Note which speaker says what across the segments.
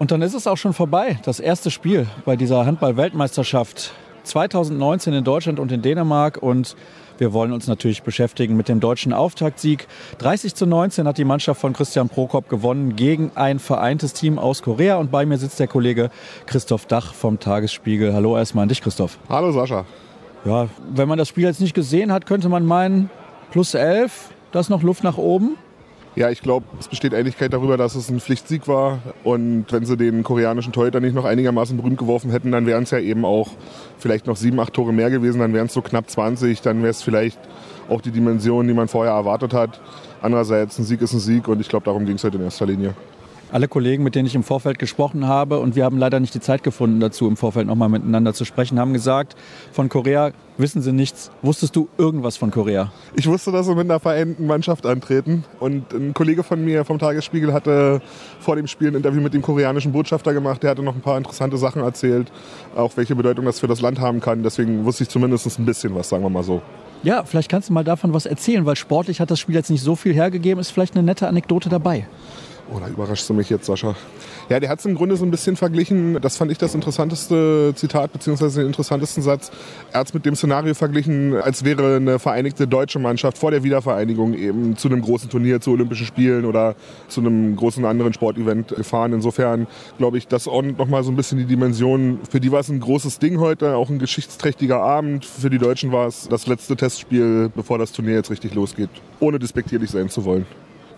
Speaker 1: Und dann ist es auch schon vorbei. Das erste Spiel bei dieser Handball-Weltmeisterschaft 2019 in Deutschland und in Dänemark. Und wir wollen uns natürlich beschäftigen mit dem deutschen Auftaktsieg. 30 zu 19 hat die Mannschaft von Christian Prokop gewonnen gegen ein vereintes Team aus Korea. Und bei mir sitzt der Kollege Christoph Dach vom Tagesspiegel. Hallo erstmal an dich, Christoph.
Speaker 2: Hallo Sascha.
Speaker 1: Ja, wenn man das Spiel jetzt nicht gesehen hat, könnte man meinen, plus 11, da ist noch Luft nach oben.
Speaker 2: Ja, ich glaube, es besteht Einigkeit darüber, dass es ein Pflichtsieg war. Und wenn sie den koreanischen Torhüter nicht noch einigermaßen berühmt geworfen hätten, dann wären es ja eben auch vielleicht noch sieben, acht Tore mehr gewesen. Dann wären es so knapp 20. Dann wäre es vielleicht auch die Dimension, die man vorher erwartet hat. Andererseits, ein Sieg ist ein Sieg und ich glaube, darum ging es halt in erster Linie
Speaker 1: alle Kollegen, mit denen ich im Vorfeld gesprochen habe, und wir haben leider nicht die Zeit gefunden dazu, im Vorfeld nochmal miteinander zu sprechen, haben gesagt, von Korea wissen sie nichts. Wusstest du irgendwas von Korea?
Speaker 2: Ich wusste, dass sie mit einer vereinten Mannschaft antreten. Und ein Kollege von mir vom Tagesspiegel hatte vor dem Spiel ein Interview mit dem koreanischen Botschafter gemacht. Der hatte noch ein paar interessante Sachen erzählt, auch welche Bedeutung das für das Land haben kann. Deswegen wusste ich zumindest ein bisschen was, sagen wir mal so.
Speaker 1: Ja, vielleicht kannst du mal davon was erzählen, weil sportlich hat das Spiel jetzt nicht so viel hergegeben. Ist vielleicht eine nette Anekdote dabei.
Speaker 2: Da überraschst du mich jetzt, Sascha. Ja, der hat es im Grunde so ein bisschen verglichen. Das fand ich das interessanteste Zitat, beziehungsweise den interessantesten Satz. Er hat es mit dem Szenario verglichen, als wäre eine vereinigte deutsche Mannschaft vor der Wiedervereinigung eben zu einem großen Turnier, zu Olympischen Spielen oder zu einem großen anderen Sportevent gefahren. Insofern glaube ich, das ordnet nochmal so ein bisschen die Dimension. Für die war es ein großes Ding heute, auch ein geschichtsträchtiger Abend. Für die Deutschen war es das letzte Testspiel, bevor das Turnier jetzt richtig losgeht, ohne despektierlich sein zu wollen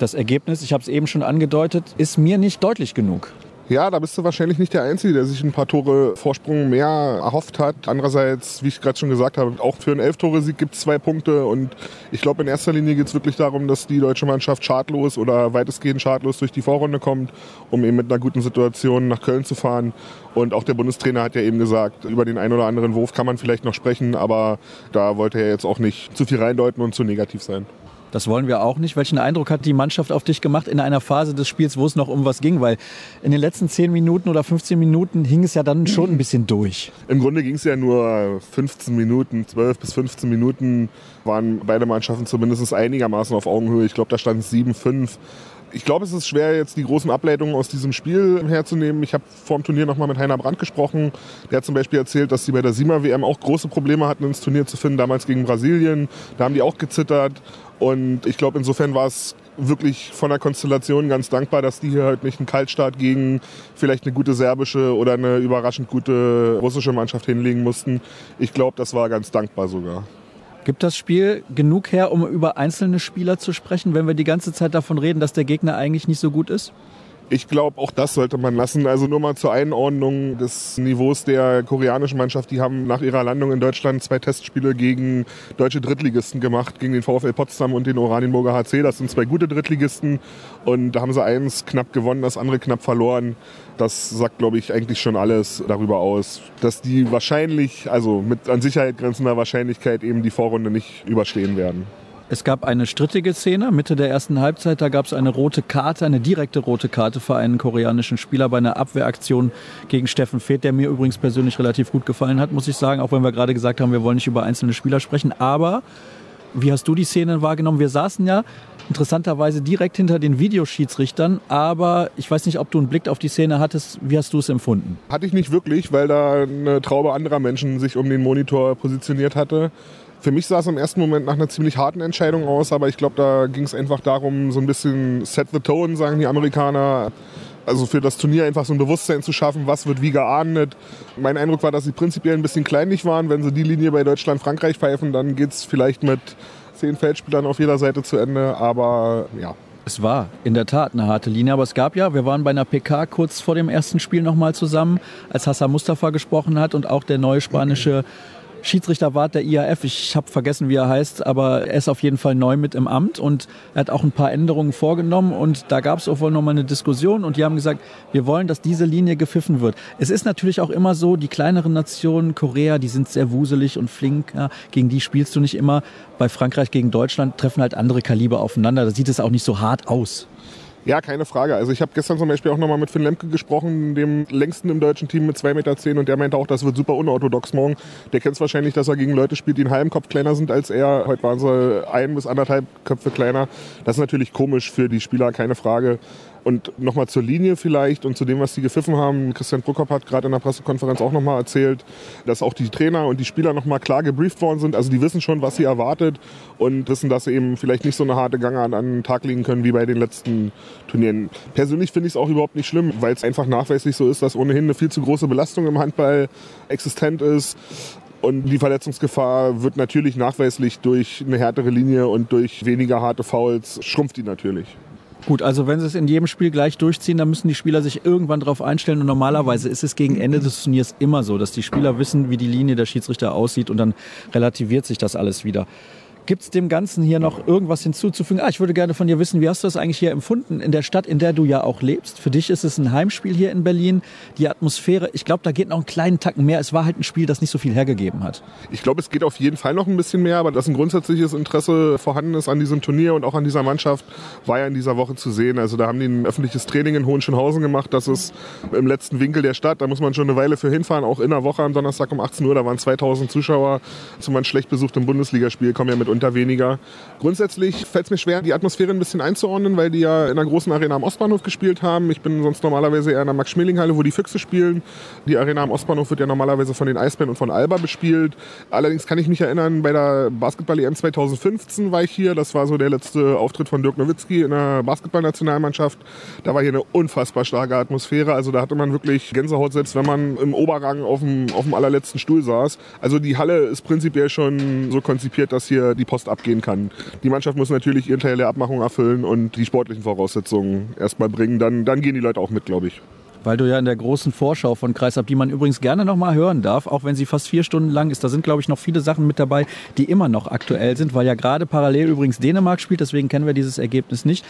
Speaker 1: das Ergebnis, ich habe es eben schon angedeutet, ist mir nicht deutlich genug.
Speaker 2: Ja, da bist du wahrscheinlich nicht der Einzige, der sich ein paar Tore Vorsprung mehr erhofft hat. Andererseits, wie ich gerade schon gesagt habe, auch für einen Elf-Tore-Sieg gibt es zwei Punkte. Und ich glaube, in erster Linie geht es wirklich darum, dass die deutsche Mannschaft schadlos oder weitestgehend schadlos durch die Vorrunde kommt, um eben mit einer guten Situation nach Köln zu fahren. Und auch der Bundestrainer hat ja eben gesagt, über den einen oder anderen Wurf kann man vielleicht noch sprechen, aber da wollte er jetzt auch nicht zu viel reindeuten und zu negativ sein.
Speaker 1: Das wollen wir auch nicht. Welchen Eindruck hat die Mannschaft auf dich gemacht in einer Phase des Spiels, wo es noch um was ging? Weil in den letzten 10 Minuten oder 15 Minuten hing es ja dann schon ein bisschen durch.
Speaker 2: Im Grunde ging es ja nur 15 Minuten, 12 bis 15 Minuten waren beide Mannschaften zumindest einigermaßen auf Augenhöhe. Ich glaube, da stand 7-5 ich glaube, es ist schwer, jetzt die großen Ableitungen aus diesem Spiel herzunehmen. Ich habe vor dem Turnier nochmal mit Heiner Brandt gesprochen. Der hat zum Beispiel erzählt, dass sie bei der SIMA-WM auch große Probleme hatten, ins Turnier zu finden, damals gegen Brasilien. Da haben die auch gezittert. Und ich glaube, insofern war es wirklich von der Konstellation ganz dankbar, dass die hier halt nicht einen Kaltstart gegen vielleicht eine gute serbische oder eine überraschend gute russische Mannschaft hinlegen mussten. Ich glaube, das war ganz dankbar sogar.
Speaker 1: Gibt das Spiel genug her, um über einzelne Spieler zu sprechen, wenn wir die ganze Zeit davon reden, dass der Gegner eigentlich nicht so gut ist?
Speaker 2: Ich glaube, auch das sollte man lassen. Also nur mal zur Einordnung des Niveaus der koreanischen Mannschaft. Die haben nach ihrer Landung in Deutschland zwei Testspiele gegen deutsche Drittligisten gemacht, gegen den VfL Potsdam und den Oranienburger HC. Das sind zwei gute Drittligisten. Und da haben sie eins knapp gewonnen, das andere knapp verloren. Das sagt, glaube ich, eigentlich schon alles darüber aus, dass die wahrscheinlich, also mit an Sicherheit grenzender Wahrscheinlichkeit eben die Vorrunde nicht überstehen werden.
Speaker 1: Es gab eine strittige Szene Mitte der ersten Halbzeit. Da gab es eine rote Karte, eine direkte rote Karte für einen koreanischen Spieler bei einer Abwehraktion gegen Steffen Feeth, der mir übrigens persönlich relativ gut gefallen hat, muss ich sagen. Auch wenn wir gerade gesagt haben, wir wollen nicht über einzelne Spieler sprechen. Aber wie hast du die Szene wahrgenommen? Wir saßen ja interessanterweise direkt hinter den Videoschiedsrichtern, aber ich weiß nicht, ob du einen Blick auf die Szene hattest. Wie hast du es empfunden?
Speaker 2: Hatte ich nicht wirklich, weil da eine Traube anderer Menschen sich um den Monitor positioniert hatte. Für mich sah es im ersten Moment nach einer ziemlich harten Entscheidung aus, aber ich glaube, da ging es einfach darum, so ein bisschen set the tone, sagen die Amerikaner. Also für das Turnier einfach so ein Bewusstsein zu schaffen, was wird wie geahndet. Mein Eindruck war, dass sie prinzipiell ein bisschen kleinlich waren. Wenn sie die Linie bei Deutschland-Frankreich pfeifen, dann geht es vielleicht mit zehn Feldspielern auf jeder Seite zu Ende. Aber ja,
Speaker 1: es war in der Tat eine harte Linie, aber es gab ja, wir waren bei einer PK kurz vor dem ersten Spiel nochmal zusammen, als Hassan Mustafa gesprochen hat und auch der neue spanische Schiedsrichterwart der IAF. Ich habe vergessen, wie er heißt, aber er ist auf jeden Fall neu mit im Amt und er hat auch ein paar Änderungen vorgenommen und da gab es auch wohl nochmal eine Diskussion und die haben gesagt, wir wollen, dass diese Linie gepfiffen wird. Es ist natürlich auch immer so, die kleineren Nationen, Korea, die sind sehr wuselig und flink, ja, gegen die spielst du nicht immer. Bei Frankreich gegen Deutschland treffen halt andere Kaliber aufeinander, da sieht es auch nicht so hart aus.
Speaker 2: Ja, keine Frage. Also ich habe gestern zum Beispiel auch nochmal mit Finn Lemke gesprochen, dem längsten im deutschen Team mit 2,10 Meter und der meinte auch, das wird super unorthodox morgen. Der kennt es wahrscheinlich, dass er gegen Leute spielt, die einen halben Kopf kleiner sind als er. Heute waren sie ein bis anderthalb Köpfe kleiner. Das ist natürlich komisch für die Spieler, keine Frage. Und nochmal zur Linie vielleicht und zu dem, was die gepfiffen haben. Christian Bruckhoff hat gerade in der Pressekonferenz auch nochmal erzählt, dass auch die Trainer und die Spieler nochmal klar gebrieft worden sind. Also die wissen schon, was sie erwartet und wissen, dass sie eben vielleicht nicht so eine harte Gange an, an den Tag legen können wie bei den letzten Turnieren. Persönlich finde ich es auch überhaupt nicht schlimm, weil es einfach nachweislich so ist, dass ohnehin eine viel zu große Belastung im Handball existent ist. Und die Verletzungsgefahr wird natürlich nachweislich durch eine härtere Linie und durch weniger harte Fouls schrumpft die natürlich.
Speaker 1: Gut, also wenn sie es in jedem Spiel gleich durchziehen, dann müssen die Spieler sich irgendwann darauf einstellen. Und normalerweise ist es gegen Ende des Turniers immer so, dass die Spieler wissen, wie die Linie der Schiedsrichter aussieht und dann relativiert sich das alles wieder. Gibt es dem Ganzen hier noch irgendwas hinzuzufügen? Ah, ich würde gerne von dir wissen, wie hast du das eigentlich hier empfunden in der Stadt, in der du ja auch lebst? Für dich ist es ein Heimspiel hier in Berlin. Die Atmosphäre, ich glaube, da geht noch einen kleinen Tacken mehr. Es war halt ein Spiel, das nicht so viel hergegeben hat.
Speaker 2: Ich glaube, es geht auf jeden Fall noch ein bisschen mehr, aber dass ein grundsätzliches Interesse vorhanden ist an diesem Turnier und auch an dieser Mannschaft, war ja in dieser Woche zu sehen. Also da haben die ein öffentliches Training in Hohenschönhausen gemacht. Das ist im letzten Winkel der Stadt. Da muss man schon eine Weile für hinfahren. Auch in der Woche am Donnerstag um 18 Uhr, da waren 2000 Zuschauer. Zum ein schlecht besuchtem Bundesligaspiel kommen ja mitunter weniger. Grundsätzlich fällt es mir schwer, die Atmosphäre ein bisschen einzuordnen, weil die ja in einer großen Arena am Ostbahnhof gespielt haben. Ich bin sonst normalerweise eher in der Max-Schmeling-Halle, wo die Füchse spielen. Die Arena am Ostbahnhof wird ja normalerweise von den Eisbären und von Alba bespielt. Allerdings kann ich mich erinnern, bei der Basketball-EM 2015 war ich hier. Das war so der letzte Auftritt von Dirk Nowitzki in der Basketballnationalmannschaft. Da war hier eine unfassbar starke Atmosphäre. Also da hatte man wirklich Gänsehaut, selbst wenn man im Oberrang auf dem, auf dem allerletzten Stuhl saß. Also die Halle ist prinzipiell schon so konzipiert, dass hier die Post abgehen kann. Die Mannschaft muss natürlich ihren Teil der Abmachung erfüllen und die sportlichen Voraussetzungen erstmal bringen. Dann, dann gehen die Leute auch mit, glaube ich
Speaker 1: weil du ja in der großen Vorschau von Kreisab, die man übrigens gerne noch mal hören darf, auch wenn sie fast vier Stunden lang ist, da sind, glaube ich, noch viele Sachen mit dabei, die immer noch aktuell sind, weil ja gerade parallel übrigens Dänemark spielt, deswegen kennen wir dieses Ergebnis nicht.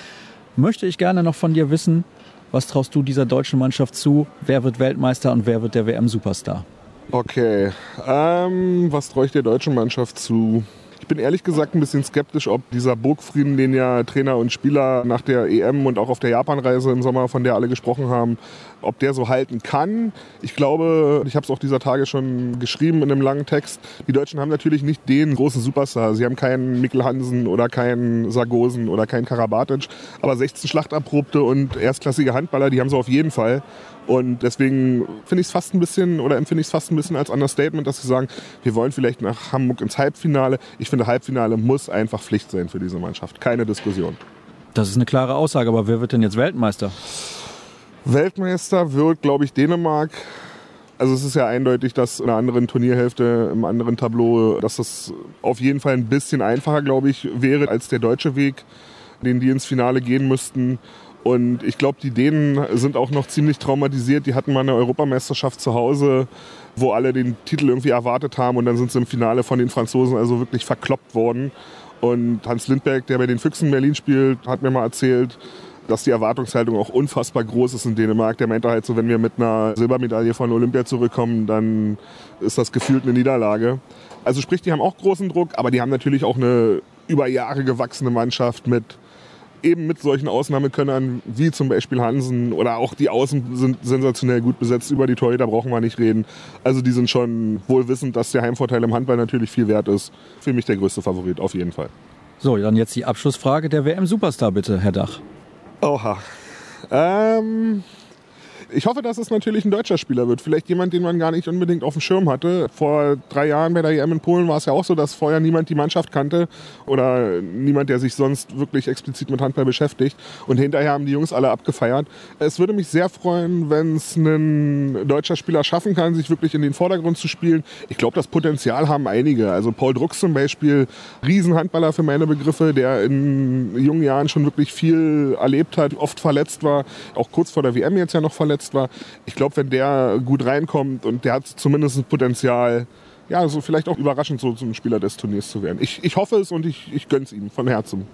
Speaker 1: Möchte ich gerne noch von dir wissen, was traust du dieser deutschen Mannschaft zu? Wer wird Weltmeister und wer wird der WM-Superstar?
Speaker 2: Okay, ähm, was traue ich der deutschen Mannschaft zu? Ich bin ehrlich gesagt ein bisschen skeptisch, ob dieser Burgfrieden, den ja Trainer und Spieler nach der EM und auch auf der Japanreise im Sommer, von der alle gesprochen haben, ob der so halten kann. Ich glaube, ich habe es auch dieser Tage schon geschrieben in einem langen Text, die Deutschen haben natürlich nicht den großen Superstar. Sie haben keinen Mikkel Hansen oder keinen Sargosen oder keinen Karabatic, aber 16 Schlachterprobte und erstklassige Handballer, die haben sie auf jeden Fall. Und deswegen finde ich es fast ein bisschen oder empfinde ich es fast ein bisschen als Understatement, dass sie sagen, wir wollen vielleicht nach Hamburg ins Halbfinale. Ich finde, Halbfinale muss einfach Pflicht sein für diese Mannschaft. Keine Diskussion.
Speaker 1: Das ist eine klare Aussage, aber wer wird denn jetzt Weltmeister?
Speaker 2: Weltmeister wird, glaube ich, Dänemark. Also es ist ja eindeutig, dass in einer anderen Turnierhälfte, im anderen Tableau, dass das auf jeden Fall ein bisschen einfacher, glaube ich, wäre als der deutsche Weg, den die ins Finale gehen müssten. Und ich glaube, die Dänen sind auch noch ziemlich traumatisiert. Die hatten mal eine Europameisterschaft zu Hause, wo alle den Titel irgendwie erwartet haben und dann sind sie im Finale von den Franzosen also wirklich verkloppt worden. Und Hans Lindberg, der bei den Füchsen Berlin spielt, hat mir mal erzählt, dass die Erwartungshaltung auch unfassbar groß ist in Dänemark. Der meinte halt so, wenn wir mit einer Silbermedaille von Olympia zurückkommen, dann ist das gefühlt eine Niederlage. Also sprich, die haben auch großen Druck, aber die haben natürlich auch eine über Jahre gewachsene Mannschaft mit eben mit solchen Ausnahmekönnern wie zum Beispiel Hansen oder auch die Außen sind sensationell gut besetzt. Über die Torhüter brauchen wir nicht reden. Also die sind schon wohl wissend, dass der Heimvorteil im Handball natürlich viel wert ist. Für mich der größte Favorit, auf jeden Fall.
Speaker 1: So, dann jetzt die Abschlussfrage der WM-Superstar bitte, Herr Dach.
Speaker 2: Oha. Ähm, ich hoffe, dass es natürlich ein deutscher Spieler wird. Vielleicht jemand, den man gar nicht unbedingt auf dem Schirm hatte. Vor drei Jahren bei der EM in Polen war es ja auch so, dass vorher niemand die Mannschaft kannte oder niemand, der sich sonst wirklich explizit mit Handball beschäftigt. Und hinterher haben die Jungs alle abgefeiert. Es würde mich sehr freuen, wenn es ein deutscher Spieler schaffen kann, sich wirklich in den Vordergrund zu spielen. Ich glaube, das Potenzial haben einige. Also Paul Drucks zum Beispiel, Riesenhandballer für meine Begriffe, der in jungen Jahren schon wirklich viel erlebt hat, oft verletzt war, auch kurz vor der WM jetzt ja noch verletzt verletzt war. Ich glaube, wenn der gut reinkommt und der hat zumindest ein Potenzial, ja, so vielleicht auch überraschend so, ein Spieler des Turniers zu werden. Ich, ich hoffe es und ich, ich gönne es ihm von Herzen.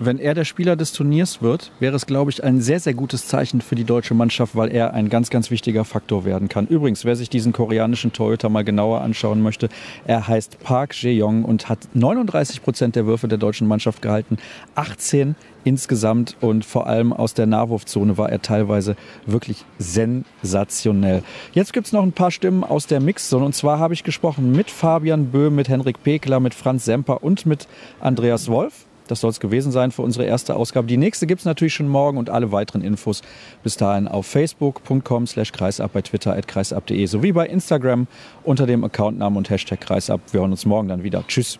Speaker 1: Wenn er der Spieler des Turniers wird, wäre es, glaube ich, ein sehr, sehr gutes Zeichen für die deutsche Mannschaft, weil er ein ganz, ganz wichtiger Faktor werden kann. Übrigens, wer sich diesen koreanischen Torhüter mal genauer anschauen möchte, er heißt Park Jae-yong und hat 39 Prozent der Würfe der deutschen Mannschaft gehalten, 18 insgesamt und vor allem aus der Nahwurfzone war er teilweise wirklich sensationell. Jetzt gibt es noch ein paar Stimmen aus der Mixzone und zwar habe ich gesprochen mit Fabian Böhm, mit Henrik Pekler, mit Franz Semper und mit Andreas Wolf. Das soll es gewesen sein für unsere erste Ausgabe. Die nächste gibt es natürlich schon morgen und alle weiteren Infos bis dahin auf facebook.com slash kreisab, bei Twitter at kreisab.de sowie bei Instagram unter dem Accountnamen und Hashtag kreisab. Wir hören uns morgen dann wieder. Tschüss.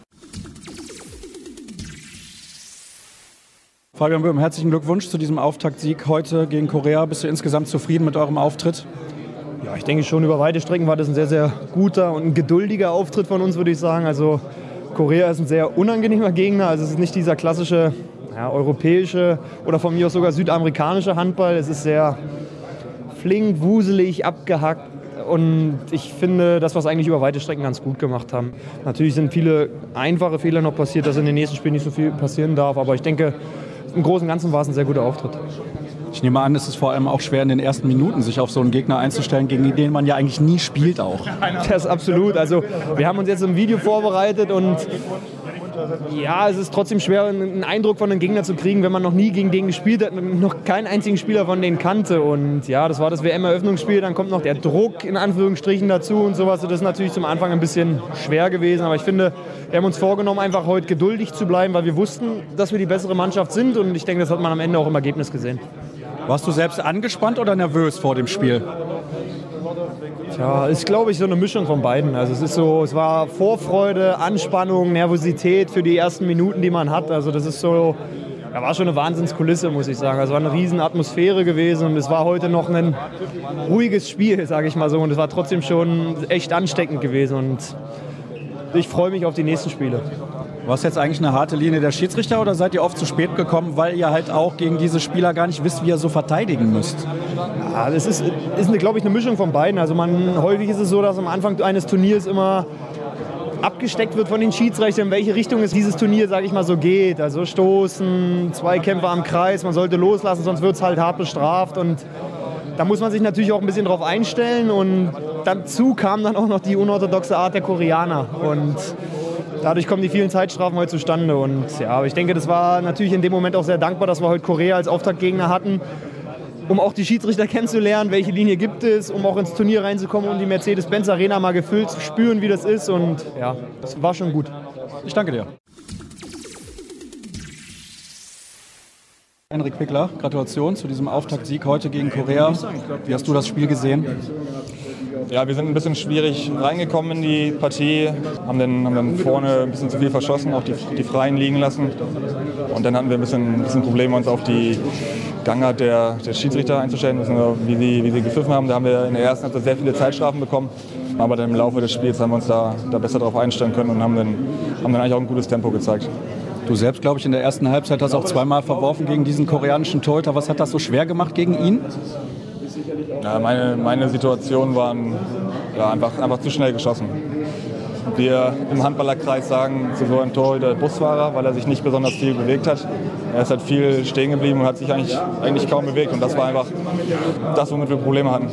Speaker 1: Fabian Böhm, herzlichen Glückwunsch zu diesem Auftaktsieg heute gegen Korea. Bist du insgesamt zufrieden mit eurem Auftritt?
Speaker 3: Ja, ich denke schon, über weite Strecken war das ein sehr, sehr guter und ein geduldiger Auftritt von uns, würde ich sagen. Also Korea ist ein sehr unangenehmer Gegner. Also es ist nicht dieser klassische ja, europäische oder von mir aus sogar südamerikanische Handball. Es ist sehr flink, wuselig, abgehackt. Und ich finde, das, was eigentlich über weite Strecken ganz gut gemacht haben. Natürlich sind viele einfache Fehler noch passiert, dass in den nächsten Spielen nicht so viel passieren darf. Aber ich denke, im Großen und Ganzen war es ein sehr guter Auftritt.
Speaker 1: Ich nehme an, es ist vor allem auch schwer in den ersten Minuten, sich auf so einen Gegner einzustellen, gegen den man ja eigentlich nie spielt auch.
Speaker 3: Das ist absolut. Also wir haben uns jetzt ein Video vorbereitet und ja, es ist trotzdem schwer, einen Eindruck von einem Gegner zu kriegen, wenn man noch nie gegen den gespielt hat und noch keinen einzigen Spieler von denen kannte. Und ja, das war das WM-Eröffnungsspiel, dann kommt noch der Druck in Anführungsstrichen dazu und sowas. Das ist natürlich zum Anfang ein bisschen schwer gewesen, aber ich finde, wir haben uns vorgenommen, einfach heute geduldig zu bleiben, weil wir wussten, dass wir die bessere Mannschaft sind und ich denke, das hat man am Ende auch im Ergebnis gesehen.
Speaker 1: Warst du selbst angespannt oder nervös vor dem Spiel?
Speaker 3: Ja, ist glaube ich so eine Mischung von beiden. Also es ist so, es war Vorfreude, Anspannung, Nervosität für die ersten Minuten, die man hat. Also das ist so, ja, war schon eine Wahnsinnskulisse, muss ich sagen. Also war eine riesen Atmosphäre gewesen und es war heute noch ein ruhiges Spiel, sage ich mal so. Und es war trotzdem schon echt ansteckend gewesen und ich freue mich auf die nächsten Spiele.
Speaker 1: War es jetzt eigentlich eine harte Linie der Schiedsrichter oder seid ihr oft zu spät gekommen, weil ihr halt auch gegen diese Spieler gar nicht wisst, wie ihr so verteidigen müsst?
Speaker 3: Ja, das ist, ist glaube ich, eine Mischung von beiden. Also man, häufig ist es so, dass am Anfang eines Turniers immer abgesteckt wird von den Schiedsrichtern, in welche Richtung es dieses Turnier, sage ich mal, so geht. Also Stoßen, Zweikämpfe am Kreis, man sollte loslassen, sonst wird es halt hart bestraft. Und da muss man sich natürlich auch ein bisschen drauf einstellen. Und dazu kam dann auch noch die unorthodoxe Art der Koreaner. Und dadurch kommen die vielen Zeitstrafen heute zustande. Und ja, ich denke, das war natürlich in dem Moment auch sehr dankbar, dass wir heute Korea als Auftaktgegner hatten, um auch die Schiedsrichter kennenzulernen, welche Linie gibt es, um auch ins Turnier reinzukommen, um die Mercedes-Benz Arena mal gefüllt zu spüren, wie das ist. Und ja, das war schon gut.
Speaker 1: Ich danke dir. Henrik Pickler, Gratulation zu diesem Auftaktsieg heute gegen Korea. Wie hast du das Spiel gesehen?
Speaker 4: Ja, wir sind ein bisschen schwierig reingekommen in die Partie, haben dann, haben dann vorne ein bisschen zu viel verschossen, auch die, die Freien liegen lassen. Und dann hatten wir ein bisschen, ein bisschen Probleme, uns auf die Gangart der, der Schiedsrichter einzustellen, wie sie, wie sie gepfiffen haben. Da haben wir in der ersten Halbzeit sehr viele Zeitstrafen bekommen. Aber dann im Laufe des Spiels haben wir uns da, da besser darauf einstellen können und haben dann, haben dann eigentlich auch ein gutes Tempo gezeigt.
Speaker 1: Du selbst, glaube ich, in der ersten Halbzeit hast auch zweimal verworfen gegen diesen koreanischen Torhüter. Was hat das so schwer gemacht gegen ihn?
Speaker 4: Ja, meine, meine Situationen waren ja, einfach, einfach zu schnell geschossen. Wir im Handballerkreis sagen zu so einem Torhüter Busfahrer, weil er sich nicht besonders viel bewegt hat. Er ist halt viel stehen geblieben und hat sich eigentlich, eigentlich kaum bewegt. Und das war einfach das, womit wir Probleme hatten.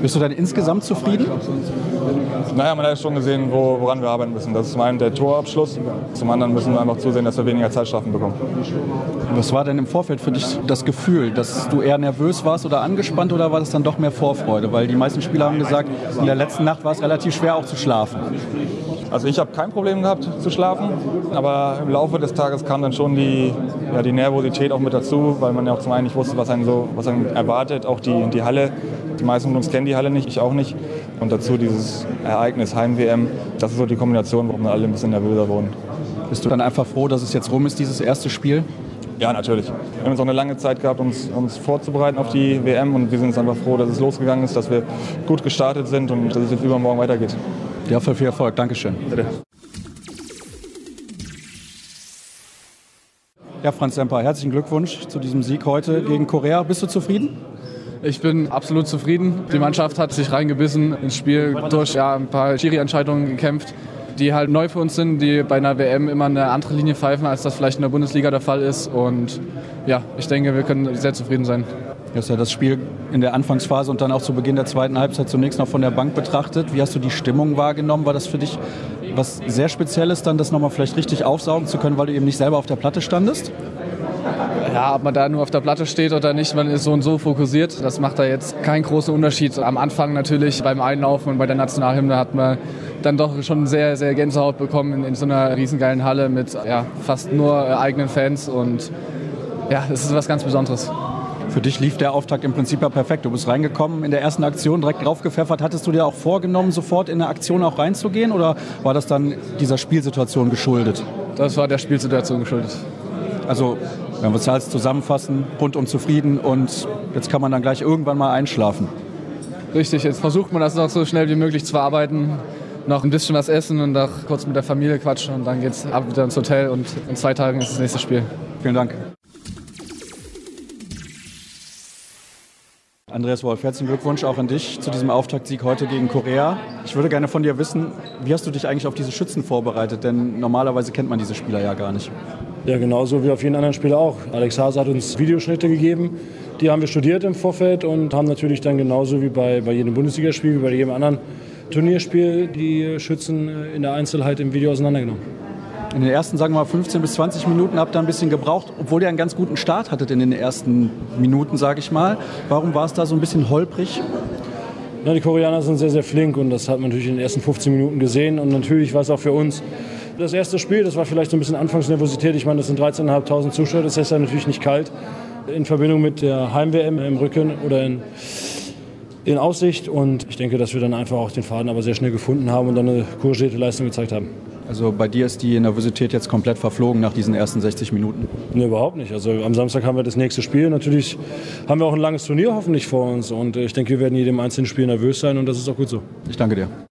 Speaker 1: Bist du dann insgesamt zufrieden?
Speaker 4: Naja, man hat schon gesehen, wo, woran wir arbeiten müssen. Das ist zum einen der Torabschluss, zum anderen müssen wir einfach zusehen, dass wir weniger Zeitstrafen bekommen.
Speaker 1: Was war denn im Vorfeld für dich das Gefühl, dass du eher nervös warst oder angespannt oder war das dann doch mehr Vorfreude? Weil die meisten Spieler haben gesagt, in der letzten Nacht war es relativ schwer auch zu schlafen.
Speaker 4: Also ich habe kein Problem gehabt zu schlafen, aber im Laufe des Tages kam dann schon die, ja, die Nervosität auch mit dazu, weil man ja auch zum einen nicht wusste, was einen so was einen erwartet, auch die, die Halle. Die meisten von uns kennen die Halle nicht, ich auch nicht. Und dazu dieses Ereignis Heim-WM, das ist so die Kombination, warum wir alle ein bisschen nervöser wurden.
Speaker 1: Bist du dann einfach froh, dass es jetzt rum ist, dieses erste Spiel?
Speaker 4: Ja, natürlich. Wir haben jetzt auch eine lange Zeit gehabt, uns, uns vorzubereiten auf die WM und wir sind jetzt einfach froh, dass es losgegangen ist, dass wir gut gestartet sind und dass es jetzt übermorgen weitergeht.
Speaker 1: Ja, für viel Erfolg. Dankeschön.
Speaker 4: Bitte.
Speaker 1: Ja, Franz Semper, herzlichen Glückwunsch zu diesem Sieg heute gegen Korea. Bist du zufrieden?
Speaker 5: Ich bin absolut zufrieden. Die Mannschaft hat sich reingebissen ins Spiel, durch ja, ein paar Schiri-Entscheidungen gekämpft, die halt neu für uns sind, die bei einer WM immer eine andere Linie pfeifen, als das vielleicht in der Bundesliga der Fall ist. Und ja, ich denke, wir können sehr zufrieden sein.
Speaker 1: Du hast ja das Spiel in der Anfangsphase und dann auch zu Beginn der zweiten Halbzeit zunächst noch von der Bank betrachtet. Wie hast du die Stimmung wahrgenommen? War das für dich was sehr Spezielles, dann das nochmal vielleicht richtig aufsaugen zu können, weil du eben nicht selber auf der Platte standest?
Speaker 5: Ja, ob man da nur auf der Platte steht oder nicht, man ist so und so fokussiert. Das macht da jetzt keinen großen Unterschied. Am Anfang natürlich beim Einlaufen und bei der Nationalhymne hat man dann doch schon sehr, sehr Gänsehaut bekommen in, in so einer riesengeilen Halle mit ja, fast nur äh, eigenen Fans und ja, es ist was ganz Besonderes.
Speaker 1: Für dich lief der Auftakt im Prinzip ja perfekt. Du bist reingekommen in der ersten Aktion, direkt draufgepfeffert. Hattest du dir auch vorgenommen, sofort in eine Aktion auch reinzugehen oder war das dann dieser Spielsituation geschuldet?
Speaker 5: Das war der Spielsituation geschuldet.
Speaker 1: Also, wenn wir es alles zusammenfassen, rundum zufrieden und jetzt kann man dann gleich irgendwann mal einschlafen.
Speaker 5: Richtig, jetzt versucht man das noch so schnell wie möglich zu verarbeiten, noch ein bisschen was essen und auch kurz mit der Familie quatschen und dann geht's ab wieder ins Hotel und in zwei Tagen ist das nächste Spiel.
Speaker 1: Vielen Dank. Andreas Wolf, herzlichen Glückwunsch auch an dich zu diesem Auftaktsieg heute gegen Korea. Ich würde gerne von dir wissen, wie hast du dich eigentlich auf diese Schützen vorbereitet? Denn normalerweise kennt man diese Spieler ja gar nicht.
Speaker 6: Ja, genauso wie auf jeden anderen Spieler auch. Alex Hase hat uns Videoschnitte gegeben. Die haben wir studiert im Vorfeld und haben natürlich dann genauso wie bei, bei jedem Bundesligaspiel, wie bei jedem anderen Turnierspiel, die Schützen in der Einzelheit im Video auseinandergenommen.
Speaker 1: In den ersten, sagen wir mal, 15 bis 20 Minuten habt ihr ein bisschen gebraucht, obwohl ihr einen ganz guten Start hattet in den ersten Minuten, sage ich mal. Warum war es da so ein bisschen holprig?
Speaker 6: Na, die Koreaner sind sehr, sehr flink und das hat man natürlich in den ersten 15 Minuten gesehen. Und natürlich war es auch für uns das erste Spiel, das war vielleicht so ein bisschen Anfangsnervosität. Ich meine, das sind 13.500 Zuschauer, das ist ja natürlich nicht kalt. In Verbindung mit der Heim-WM im Rücken oder in, in Aussicht. Und ich denke, dass wir dann einfach auch den Faden aber sehr schnell gefunden haben und dann eine couragierte Leistung gezeigt haben.
Speaker 1: Also bei dir ist die Nervosität jetzt komplett verflogen nach diesen ersten 60 Minuten?
Speaker 6: Nee, überhaupt nicht. Also am Samstag haben wir das nächste Spiel. Natürlich haben wir auch ein langes Turnier hoffentlich vor uns und ich denke, wir werden jedem einzelnen Spiel nervös sein und das ist auch gut so.
Speaker 1: Ich danke dir.